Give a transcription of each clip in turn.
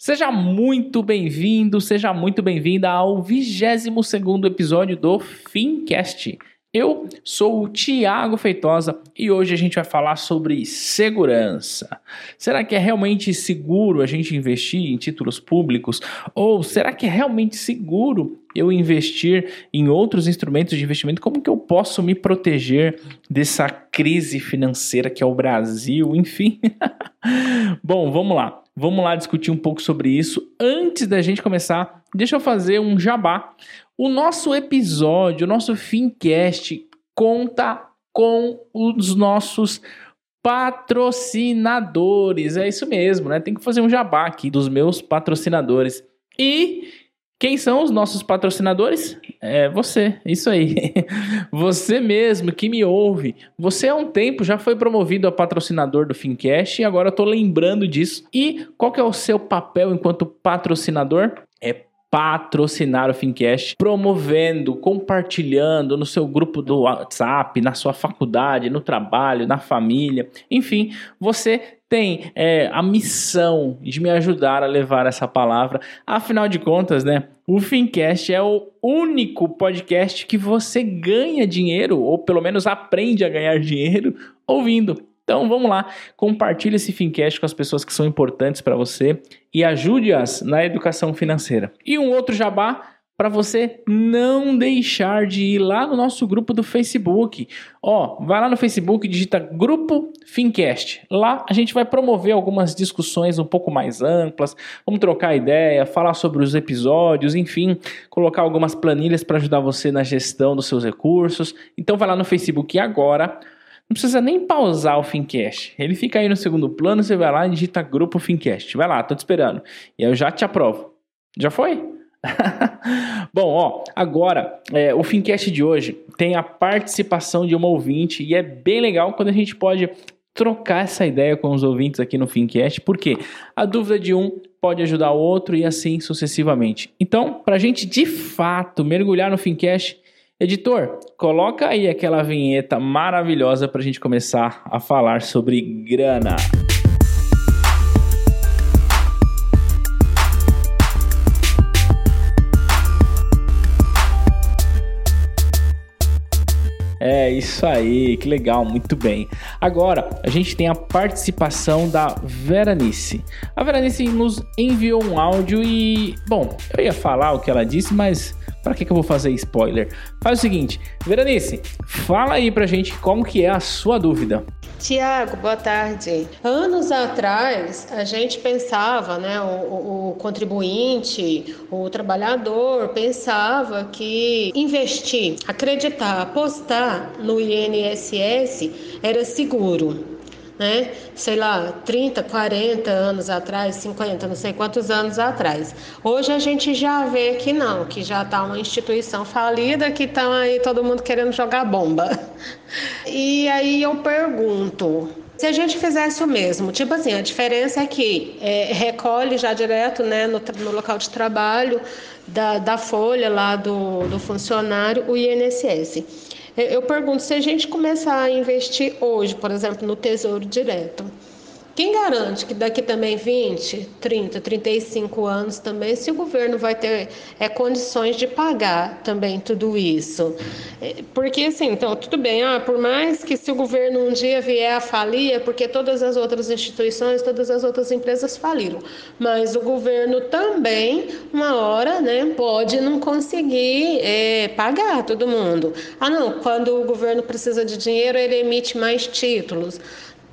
Seja muito bem-vindo, seja muito bem-vinda ao 22 episódio do Fincast. Eu sou o Tiago Feitosa e hoje a gente vai falar sobre segurança. Será que é realmente seguro a gente investir em títulos públicos? Ou será que é realmente seguro eu investir em outros instrumentos de investimento? Como que eu posso me proteger dessa crise financeira que é o Brasil? Enfim. Bom, vamos lá. Vamos lá discutir um pouco sobre isso. Antes da gente começar, deixa eu fazer um jabá. O nosso episódio, o nosso Fincast, conta com os nossos patrocinadores. É isso mesmo, né? Tem que fazer um jabá aqui dos meus patrocinadores. E quem são os nossos patrocinadores? É você, isso aí. Você mesmo que me ouve. Você há um tempo já foi promovido a patrocinador do Fincast e agora eu tô lembrando disso. E qual que é o seu papel enquanto patrocinador? É patrocinar o Fincast, promovendo, compartilhando no seu grupo do WhatsApp, na sua faculdade, no trabalho, na família, enfim, você tem é, a missão de me ajudar a levar essa palavra. Afinal de contas, né? O Fincast é o único podcast que você ganha dinheiro, ou pelo menos aprende a ganhar dinheiro, ouvindo. Então vamos lá, compartilhe esse Fincast com as pessoas que são importantes para você e ajude-as na educação financeira. E um outro jabá para você não deixar de ir lá no nosso grupo do Facebook. Ó, vai lá no Facebook, digita Grupo Fincast. Lá a gente vai promover algumas discussões um pouco mais amplas, vamos trocar ideia, falar sobre os episódios, enfim, colocar algumas planilhas para ajudar você na gestão dos seus recursos. Então vai lá no Facebook agora não precisa nem pausar o Fincast. Ele fica aí no segundo plano, você vai lá e digita grupo Fincast. Vai lá, tô te esperando. E eu já te aprovo. Já foi? Bom, ó, agora é, o Fincast de hoje tem a participação de uma ouvinte e é bem legal quando a gente pode trocar essa ideia com os ouvintes aqui no Fincast, porque a dúvida de um pode ajudar o outro e assim sucessivamente. Então, para a gente de fato mergulhar no Fincast, Editor, coloca aí aquela vinheta maravilhosa para a gente começar a falar sobre grana. É isso aí, que legal, muito bem. Agora a gente tem a participação da Veranice. A Veranice nos enviou um áudio e, bom, eu ia falar o que ela disse, mas para que, que eu vou fazer spoiler? Faz o seguinte, Veranice, fala aí pra gente como que é a sua dúvida. Tiago, boa tarde. Anos atrás, a gente pensava, né, o, o, contribuinte, o trabalhador, pensava que investir, acreditar, apostar no INSS era seguro né? Sei lá, 30, 40 anos atrás, 50, não sei quantos anos atrás. Hoje a gente já vê que não, que já está uma instituição falida, que estão aí todo mundo querendo jogar bomba. E aí eu pergunto, se a gente fizesse o mesmo, tipo assim, a diferença é que é, recolhe já direto né, no, no local de trabalho da, da folha lá do, do funcionário o INSS. Eu pergunto, se a gente começar a investir hoje, por exemplo, no Tesouro Direto, quem garante que daqui também 20, 30, 35 anos também, se o governo vai ter é, condições de pagar também tudo isso? É, porque assim, então, tudo bem, ah, por mais que se o governo um dia vier a falir, é porque todas as outras instituições, todas as outras empresas faliram. Mas o governo também, uma hora, né, pode não conseguir é, pagar todo mundo. Ah, não, quando o governo precisa de dinheiro, ele emite mais títulos.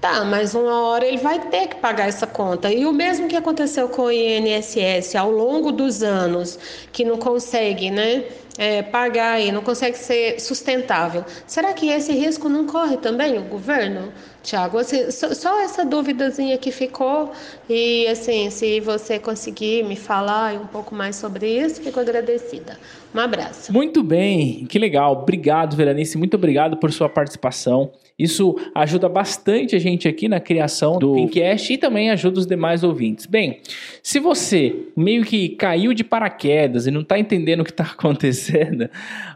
Tá, mas uma hora ele vai ter que pagar essa conta. E o mesmo que aconteceu com o INSS ao longo dos anos, que não consegue, né? É, pagar e não consegue ser sustentável. Será que esse risco não corre também o governo, Tiago? Assim, só, só, essa duvidazinha que ficou e assim, se você conseguir me falar um pouco mais sobre isso, fico agradecida. Um abraço. Muito bem, que legal. Obrigado, Veranice. Muito obrigado por sua participação. Isso ajuda bastante a gente aqui na criação do Pincast e também ajuda os demais ouvintes. Bem, se você meio que caiu de paraquedas e não está entendendo o que está acontecendo,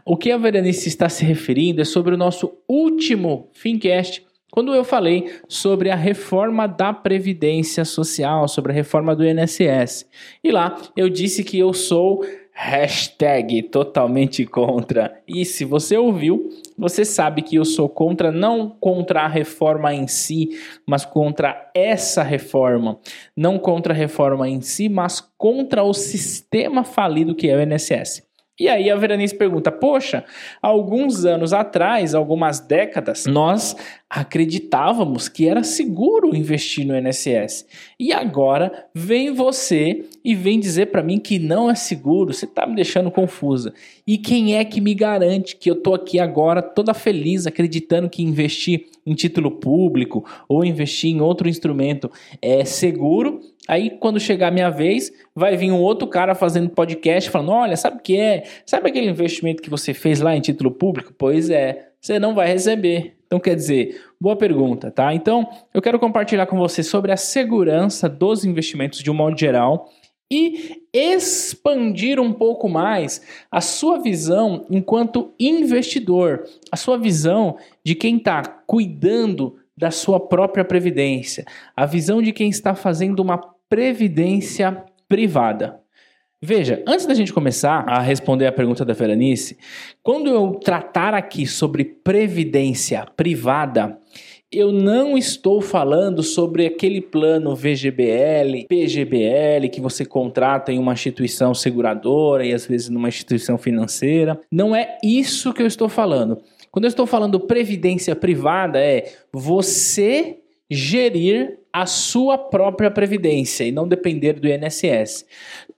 o que a Veranice está se referindo é sobre o nosso último Fincast quando eu falei sobre a reforma da Previdência Social, sobre a reforma do INSS. E lá eu disse que eu sou hashtag totalmente contra. E se você ouviu, você sabe que eu sou contra, não contra a reforma em si, mas contra essa reforma. Não contra a reforma em si, mas contra o sistema falido que é o INSS. E aí a Veranice pergunta: Poxa, alguns anos atrás, algumas décadas, nós acreditávamos que era seguro investir no INSS. E agora vem você e vem dizer para mim que não é seguro. Você está me deixando confusa. E quem é que me garante que eu tô aqui agora toda feliz acreditando que investir em título público ou investir em outro instrumento é seguro Aí, quando chegar a minha vez, vai vir um outro cara fazendo podcast falando: olha, sabe o que é? Sabe aquele investimento que você fez lá em título público? Pois é, você não vai receber. Então, quer dizer, boa pergunta, tá? Então, eu quero compartilhar com você sobre a segurança dos investimentos de um modo geral e expandir um pouco mais a sua visão enquanto investidor, a sua visão de quem está cuidando da sua própria previdência, a visão de quem está fazendo uma previdência privada. Veja, antes da gente começar a responder a pergunta da Veranice, quando eu tratar aqui sobre previdência privada, eu não estou falando sobre aquele plano VGBL, PGBL que você contrata em uma instituição seguradora e às vezes numa instituição financeira. Não é isso que eu estou falando. Quando eu estou falando previdência privada, é você gerir a sua própria previdência e não depender do INSS.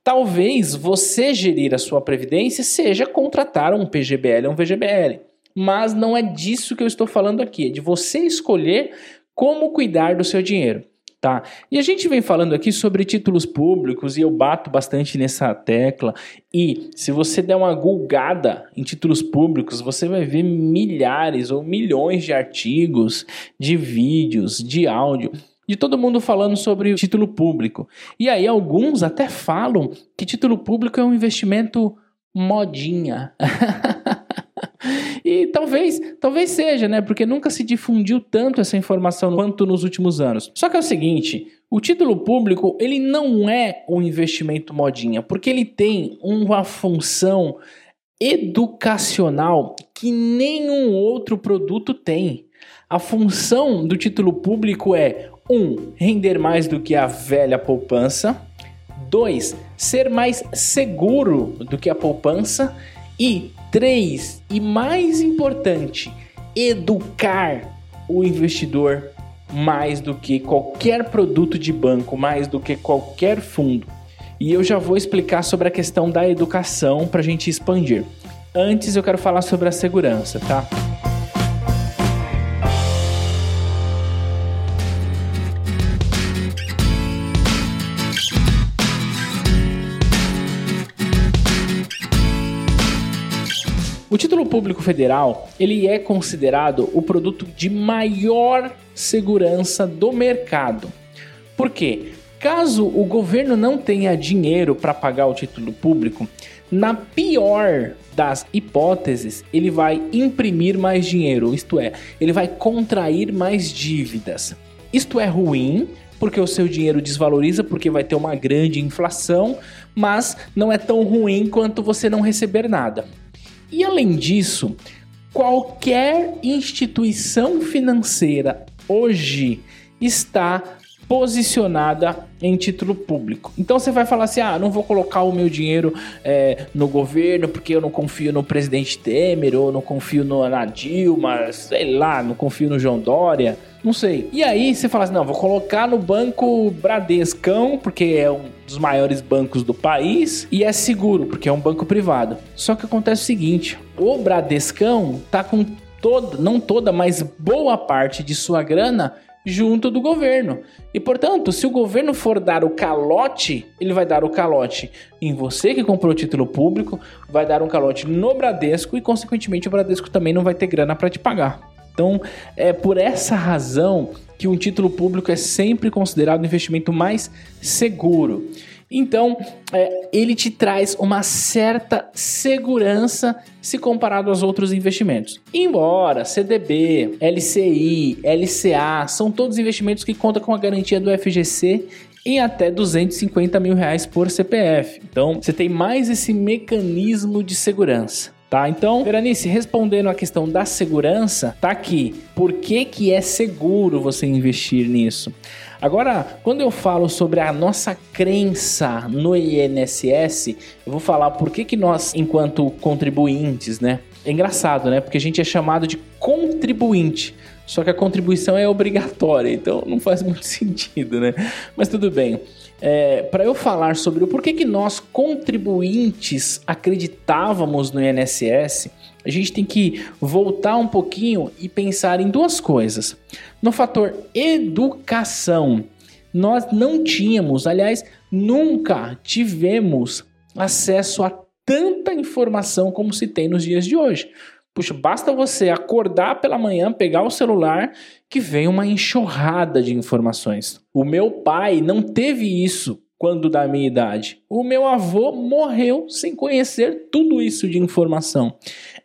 Talvez você gerir a sua previdência seja contratar um PGBL ou um VGBL, mas não é disso que eu estou falando aqui, é de você escolher como cuidar do seu dinheiro. Tá? E a gente vem falando aqui sobre títulos públicos e eu bato bastante nessa tecla. E se você der uma gulgada em títulos públicos, você vai ver milhares ou milhões de artigos, de vídeos, de áudio de todo mundo falando sobre título público. E aí alguns até falam que título público é um investimento modinha. e talvez, talvez seja, né? Porque nunca se difundiu tanto essa informação quanto nos últimos anos. Só que é o seguinte, o título público, ele não é um investimento modinha, porque ele tem uma função educacional que nenhum outro produto tem. A função do título público é um, render mais do que a velha poupança. 2. Ser mais seguro do que a poupança. E 3. E mais importante, educar o investidor mais do que qualquer produto de banco, mais do que qualquer fundo. E eu já vou explicar sobre a questão da educação para a gente expandir. Antes eu quero falar sobre a segurança, tá? Público federal, ele é considerado o produto de maior segurança do mercado. Por quê? Caso o governo não tenha dinheiro para pagar o título público, na pior das hipóteses, ele vai imprimir mais dinheiro, isto é, ele vai contrair mais dívidas. Isto é ruim, porque o seu dinheiro desvaloriza, porque vai ter uma grande inflação, mas não é tão ruim quanto você não receber nada. E além disso, qualquer instituição financeira hoje está posicionada em título público. Então você vai falar assim: ah, não vou colocar o meu dinheiro é, no governo porque eu não confio no presidente Temer, ou não confio no, na Dilma, sei lá, não confio no João Dória, não sei. E aí você fala assim: não, vou colocar no banco Bradescão, porque é um dos maiores bancos do país, e é seguro, porque é um banco privado. Só que acontece o seguinte: o Bradescão tá com toda, não toda, mas boa parte de sua grana junto do governo. E portanto, se o governo for dar o calote, ele vai dar o calote em você que comprou o título público, vai dar um calote no Bradesco e consequentemente o Bradesco também não vai ter grana para te pagar. Então, é por essa razão que um título público é sempre considerado o investimento mais seguro. Então, é, ele te traz uma certa segurança se comparado aos outros investimentos. Embora CDB, LCI, LCA são todos investimentos que contam com a garantia do FGC em até 250 mil reais por CPF. Então, você tem mais esse mecanismo de segurança. Tá, então, Veranice, respondendo a questão da segurança, tá aqui. Por que, que é seguro você investir nisso? Agora, quando eu falo sobre a nossa crença no INSS, eu vou falar por que, que nós, enquanto contribuintes, né? É engraçado, né? Porque a gente é chamado de contribuinte. Só que a contribuição é obrigatória, então não faz muito sentido, né? Mas tudo bem. É, para eu falar sobre o porquê que nós contribuintes acreditávamos no INSS, a gente tem que voltar um pouquinho e pensar em duas coisas. No fator educação, nós não tínhamos, aliás, nunca tivemos acesso a tanta informação como se tem nos dias de hoje. Puxa, basta você acordar pela manhã, pegar o celular, que vem uma enxurrada de informações. O meu pai não teve isso quando da minha idade. O meu avô morreu sem conhecer tudo isso de informação.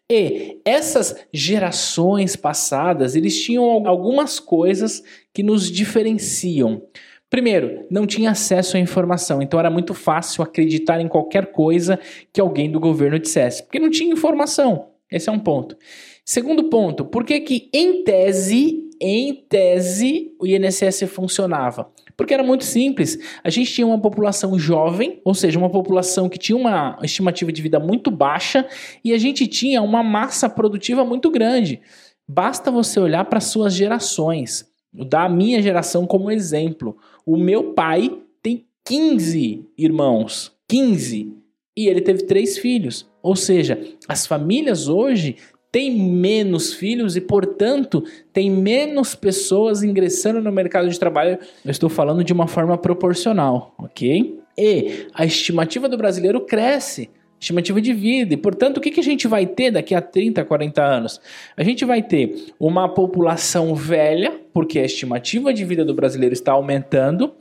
E essas gerações passadas, eles tinham algumas coisas que nos diferenciam. Primeiro, não tinha acesso à informação, então era muito fácil acreditar em qualquer coisa que alguém do governo dissesse, porque não tinha informação. Esse é um ponto. Segundo ponto, por que que em tese, em tese, o INSS funcionava? Porque era muito simples. A gente tinha uma população jovem, ou seja, uma população que tinha uma estimativa de vida muito baixa, e a gente tinha uma massa produtiva muito grande. Basta você olhar para suas gerações. Dar a minha geração como exemplo. O meu pai tem 15 irmãos. 15. E ele teve três filhos. Ou seja, as famílias hoje têm menos filhos e, portanto, tem menos pessoas ingressando no mercado de trabalho. Eu estou falando de uma forma proporcional, ok? E a estimativa do brasileiro cresce estimativa de vida. E, portanto, o que, a gente vai ter daqui a 30, 40 anos? A gente vai ter uma população velha, porque a estimativa de vida do brasileiro está aumentando,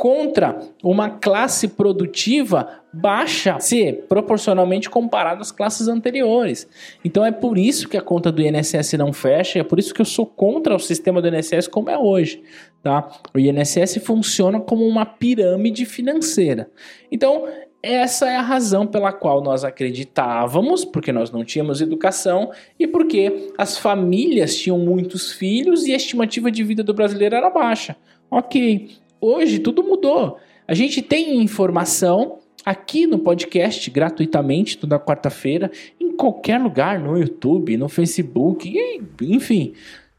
contra uma classe produtiva baixa, se proporcionalmente comparado às classes anteriores. Então é por isso que a conta do INSS não fecha, é por isso que eu sou contra o sistema do INSS como é hoje, tá? O INSS funciona como uma pirâmide financeira. Então, essa é a razão pela qual nós acreditávamos, porque nós não tínhamos educação e porque as famílias tinham muitos filhos e a estimativa de vida do brasileiro era baixa. Ok, hoje tudo mudou. A gente tem informação aqui no podcast gratuitamente toda quarta-feira, em qualquer lugar, no YouTube, no Facebook, enfim,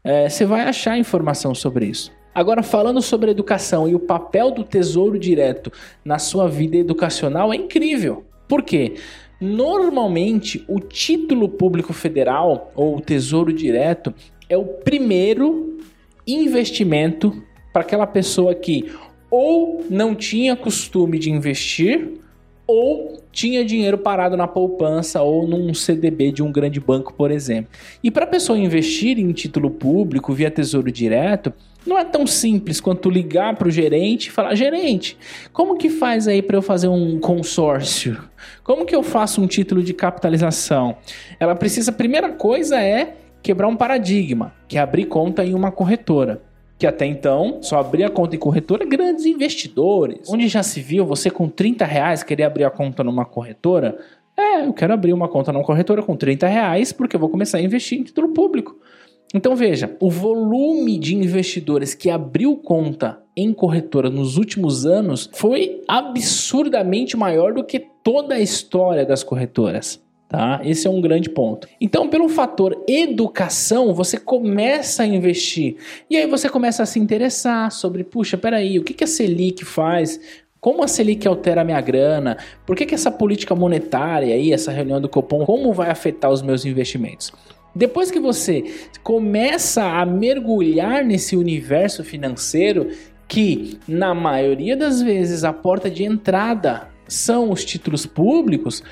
é, você vai achar informação sobre isso. Agora, falando sobre educação e o papel do Tesouro Direto na sua vida educacional, é incrível. Por quê? Normalmente, o título público federal ou o Tesouro Direto é o primeiro investimento para aquela pessoa que ou não tinha costume de investir ou tinha dinheiro parado na poupança ou num CDB de um grande banco, por exemplo. E para a pessoa investir em título público via Tesouro Direto, não é tão simples quanto ligar para o gerente e falar: gerente, como que faz aí para eu fazer um consórcio? Como que eu faço um título de capitalização? Ela precisa, a primeira coisa é quebrar um paradigma, que é abrir conta em uma corretora. Que até então só abria conta em corretora grandes investidores. Onde já se viu você com 30 reais querer abrir a conta numa corretora? É, eu quero abrir uma conta numa corretora com 30 reais porque eu vou começar a investir em título público. Então veja, o volume de investidores que abriu conta em corretora nos últimos anos foi absurdamente maior do que toda a história das corretoras. Tá? Esse é um grande ponto. Então, pelo fator educação, você começa a investir. E aí você começa a se interessar sobre, puxa, peraí, o que, que a Selic faz? Como a Selic altera a minha grana? Por que, que essa política monetária aí, essa reunião do Copom, como vai afetar os meus investimentos? Depois que você começa a mergulhar nesse universo financeiro, que na maioria das vezes a porta de entrada são os títulos públicos,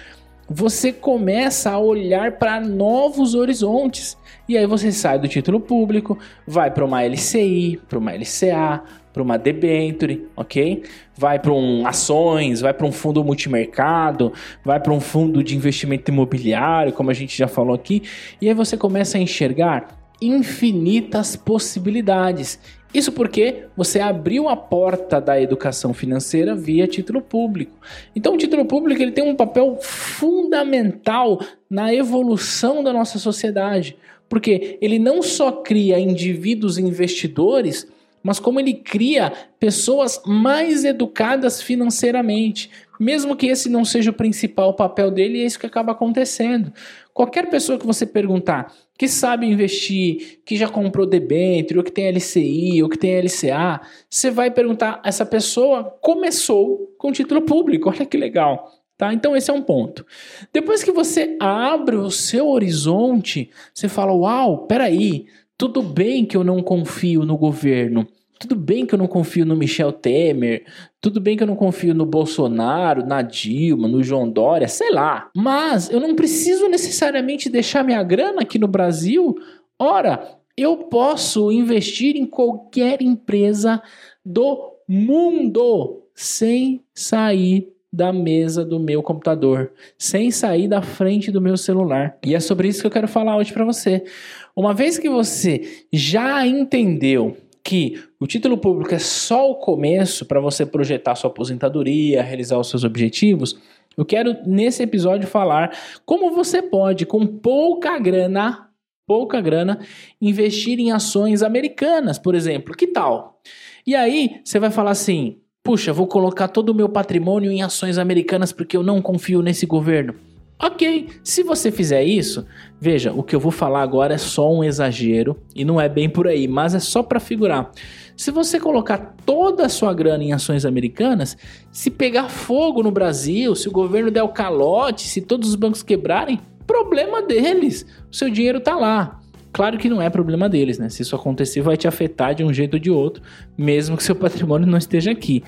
você começa a olhar para novos horizontes. E aí você sai do título público, vai para uma LCI, para uma LCA, para uma debenture, ok? Vai para um ações, vai para um fundo multimercado, vai para um fundo de investimento imobiliário, como a gente já falou aqui, e aí você começa a enxergar infinitas possibilidades. Isso porque você abriu a porta da educação financeira via título público. Então, o título público ele tem um papel fundamental na evolução da nossa sociedade, porque ele não só cria indivíduos investidores, mas como ele cria pessoas mais educadas financeiramente. Mesmo que esse não seja o principal papel dele, é isso que acaba acontecendo. Qualquer pessoa que você perguntar que sabe investir, que já comprou debênture, ou que tem LCI, ou que tem LCA, você vai perguntar, essa pessoa começou com título público, olha que legal. Tá? Então esse é um ponto. Depois que você abre o seu horizonte, você fala: "Uau, peraí, tudo bem que eu não confio no governo. Tudo bem que eu não confio no Michel Temer, tudo bem que eu não confio no Bolsonaro, na Dilma, no João Dória, sei lá. Mas eu não preciso necessariamente deixar minha grana aqui no Brasil. Ora, eu posso investir em qualquer empresa do mundo sem sair da mesa do meu computador, sem sair da frente do meu celular. E é sobre isso que eu quero falar hoje para você. Uma vez que você já entendeu que o título público é só o começo para você projetar sua aposentadoria, realizar os seus objetivos, eu quero nesse episódio falar como você pode, com pouca grana, pouca grana, investir em ações americanas, por exemplo. Que tal? E aí você vai falar assim: puxa, vou colocar todo o meu patrimônio em ações americanas porque eu não confio nesse governo. Ok, se você fizer isso, veja, o que eu vou falar agora é só um exagero e não é bem por aí, mas é só para figurar. Se você colocar toda a sua grana em ações americanas, se pegar fogo no Brasil, se o governo der o calote, se todos os bancos quebrarem, problema deles. O seu dinheiro tá lá. Claro que não é problema deles, né? Se isso acontecer, vai te afetar de um jeito ou de outro, mesmo que seu patrimônio não esteja aqui.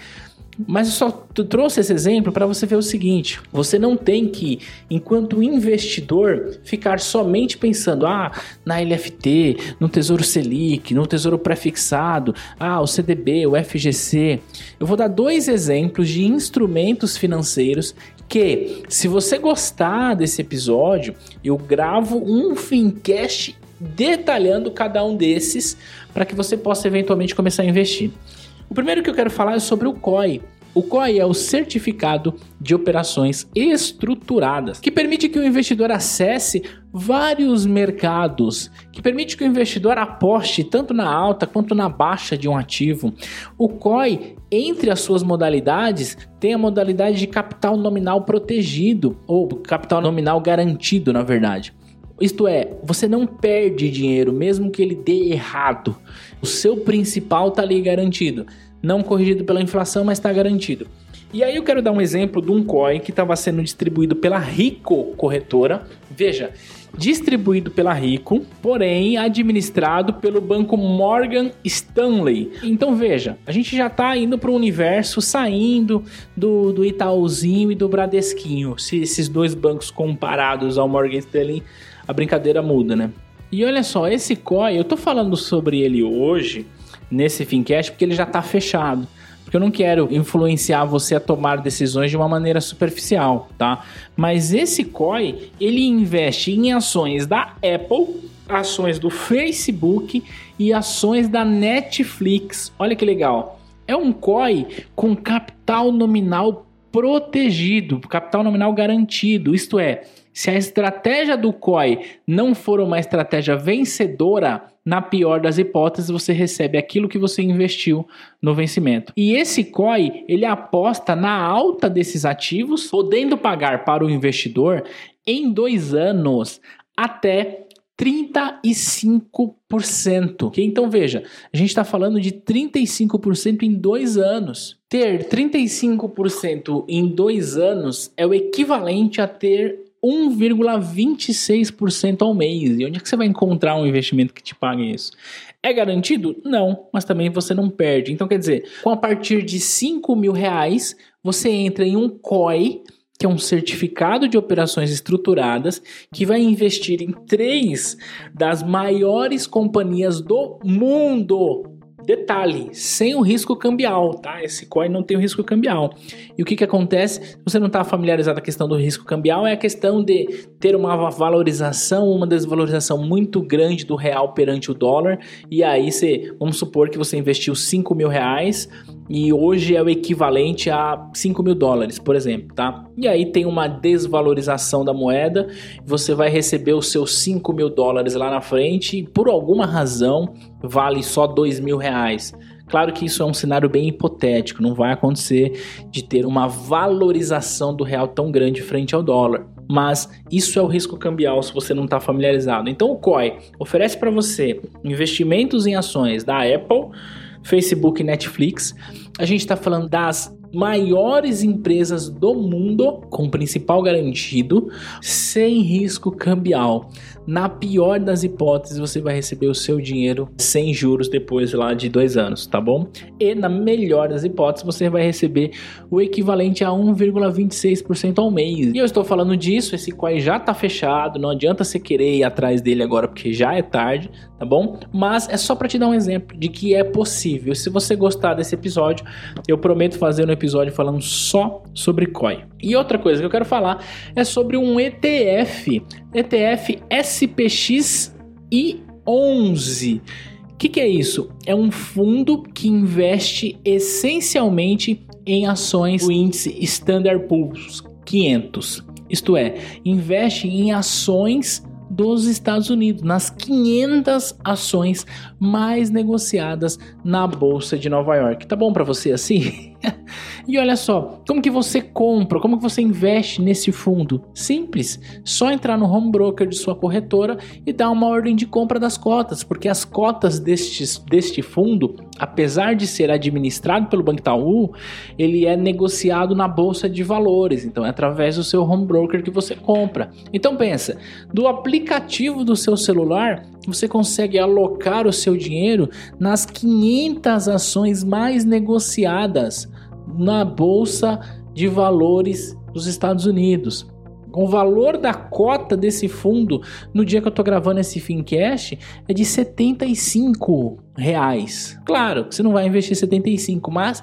Mas eu só trouxe esse exemplo para você ver o seguinte: você não tem que, enquanto investidor, ficar somente pensando ah, na LFT, no Tesouro Selic, no Tesouro Prefixado, ah, o CDB, o FGC. Eu vou dar dois exemplos de instrumentos financeiros que, se você gostar desse episódio, eu gravo um Fincast detalhando cada um desses para que você possa eventualmente começar a investir. O primeiro que eu quero falar é sobre o COI. O COI é o Certificado de Operações Estruturadas, que permite que o investidor acesse vários mercados, que permite que o investidor aposte tanto na alta quanto na baixa de um ativo. O COI, entre as suas modalidades, tem a modalidade de capital nominal protegido, ou capital nominal garantido, na verdade. Isto é, você não perde dinheiro mesmo que ele dê errado. O seu principal está ali garantido. Não corrigido pela inflação, mas está garantido. E aí eu quero dar um exemplo de um COI que estava sendo distribuído pela Rico Corretora. Veja, distribuído pela Rico, porém administrado pelo banco Morgan Stanley. Então veja, a gente já está indo para o universo saindo do, do Itaúzinho e do Bradesquinho. Se esses dois bancos comparados ao Morgan Stanley a brincadeira muda, né? E olha só, esse COI, eu tô falando sobre ele hoje, nesse Fincast, porque ele já tá fechado. Porque eu não quero influenciar você a tomar decisões de uma maneira superficial, tá? Mas esse COI, ele investe em ações da Apple, ações do Facebook e ações da Netflix. Olha que legal. É um COI com capital nominal protegido, capital nominal garantido, isto é, se a estratégia do COI não for uma estratégia vencedora, na pior das hipóteses, você recebe aquilo que você investiu no vencimento. E esse COI, ele aposta na alta desses ativos, podendo pagar para o investidor em dois anos até 35%. Então veja, a gente está falando de 35% em dois anos. Ter 35% em dois anos é o equivalente a ter 1,26% ao mês. E onde é que você vai encontrar um investimento que te pague isso? É garantido? Não, mas também você não perde. Então, quer dizer, com a partir de 5 mil reais, você entra em um COI, que é um certificado de operações estruturadas, que vai investir em três das maiores companhias do mundo Detalhe, sem o risco cambial, tá? Esse coin não tem o risco cambial. E o que que acontece? Se você não está familiarizado com a questão do risco cambial, é a questão de ter uma valorização, uma desvalorização muito grande do real perante o dólar. E aí você, vamos supor que você investiu 5 mil reais e hoje é o equivalente a 5 mil dólares, por exemplo, tá? E aí tem uma desvalorização da moeda, você vai receber os seus 5 mil dólares lá na frente e por alguma razão vale só 2 mil reais. Claro que isso é um cenário bem hipotético, não vai acontecer de ter uma valorização do real tão grande frente ao dólar. Mas isso é o risco cambial se você não está familiarizado. Então o COI oferece para você investimentos em ações da Apple, Facebook e Netflix. A gente está falando das maiores empresas do mundo com principal garantido, sem risco cambial. Na pior das hipóteses, você vai receber o seu dinheiro sem juros depois lá de dois anos, tá bom? E na melhor das hipóteses, você vai receber o equivalente a 1,26% ao mês. E eu estou falando disso, esse coin já está fechado, não adianta você querer ir atrás dele agora porque já é tarde, tá bom? Mas é só para te dar um exemplo de que é possível. Se você gostar desse episódio, eu prometo fazer um episódio falando só sobre coin. E outra coisa que eu quero falar é sobre um ETF, ETF SPX I11. O que, que é isso? É um fundo que investe essencialmente em ações do índice Standard Poor's 500. Isto é, investe em ações dos Estados Unidos, nas 500 ações mais negociadas na bolsa de Nova York. Tá bom para você assim? e olha só, como que você compra, como que você investe nesse fundo? Simples, só entrar no home broker de sua corretora e dar uma ordem de compra das cotas, porque as cotas destes, deste fundo, apesar de ser administrado pelo Banco Itaú, ele é negociado na bolsa de valores, então é através do seu home broker que você compra. Então pensa, do aplicativo do seu celular, você consegue alocar o seu dinheiro nas 500 ações mais negociadas na bolsa de valores dos Estados Unidos. O valor da cota desse fundo no dia que eu estou gravando esse Fincast é de 75 reais. Claro, você não vai investir 75, mas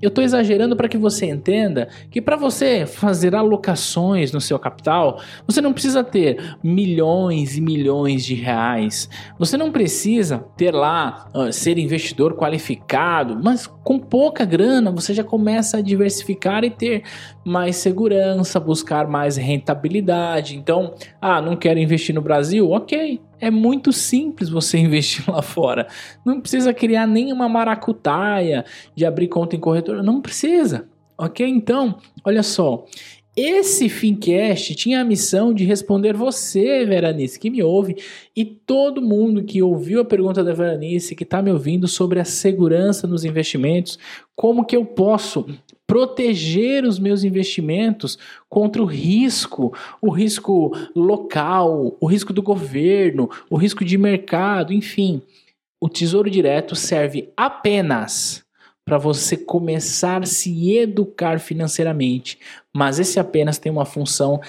eu estou exagerando para que você entenda que para você fazer alocações no seu capital, você não precisa ter milhões e milhões de reais. Você não precisa ter lá uh, ser investidor qualificado, mas com pouca grana você já começa a diversificar e ter mais segurança, buscar mais rentabilidade. Então, ah, não quero investir no Brasil? OK. É muito simples você investir lá fora. Não precisa criar nenhuma maracutaia de abrir conta em corretora. Não precisa. Ok? Então, olha só. Esse Fincast tinha a missão de responder você, Veranice, que me ouve, e todo mundo que ouviu a pergunta da Veranice, que está me ouvindo sobre a segurança nos investimentos, como que eu posso proteger os meus investimentos contra o risco, o risco local, o risco do governo, o risco de mercado, enfim. O Tesouro Direto serve apenas para você começar a se educar financeiramente, mas esse apenas tem uma função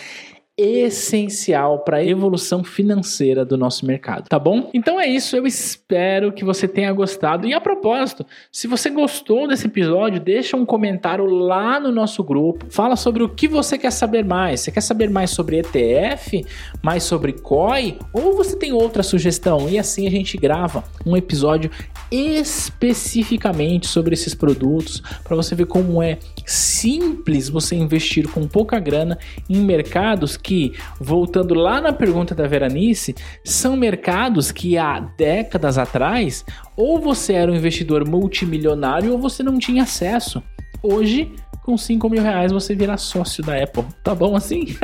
essencial para a evolução financeira do nosso mercado, tá bom? Então é isso, eu espero que você tenha gostado. E a propósito, se você gostou desse episódio, deixa um comentário lá no nosso grupo. Fala sobre o que você quer saber mais. Você quer saber mais sobre ETF, mais sobre COI ou você tem outra sugestão? E assim a gente grava um episódio especificamente sobre esses produtos para você ver como é simples você investir com pouca grana em mercados que, voltando lá na pergunta da Veranice, são mercados que há décadas atrás ou você era um investidor multimilionário ou você não tinha acesso. Hoje com 5 mil reais você virá sócio da Apple. Tá bom assim?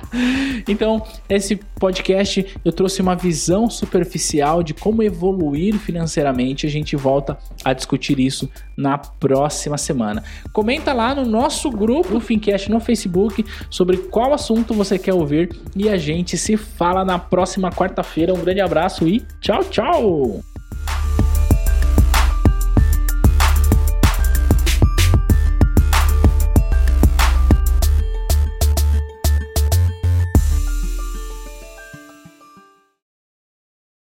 então, esse podcast eu trouxe uma visão superficial de como evoluir financeiramente. A gente volta a discutir isso na próxima semana. Comenta lá no nosso grupo, Fincast, no Facebook, sobre qual assunto você quer ouvir e a gente se fala na próxima quarta-feira. Um grande abraço e tchau, tchau!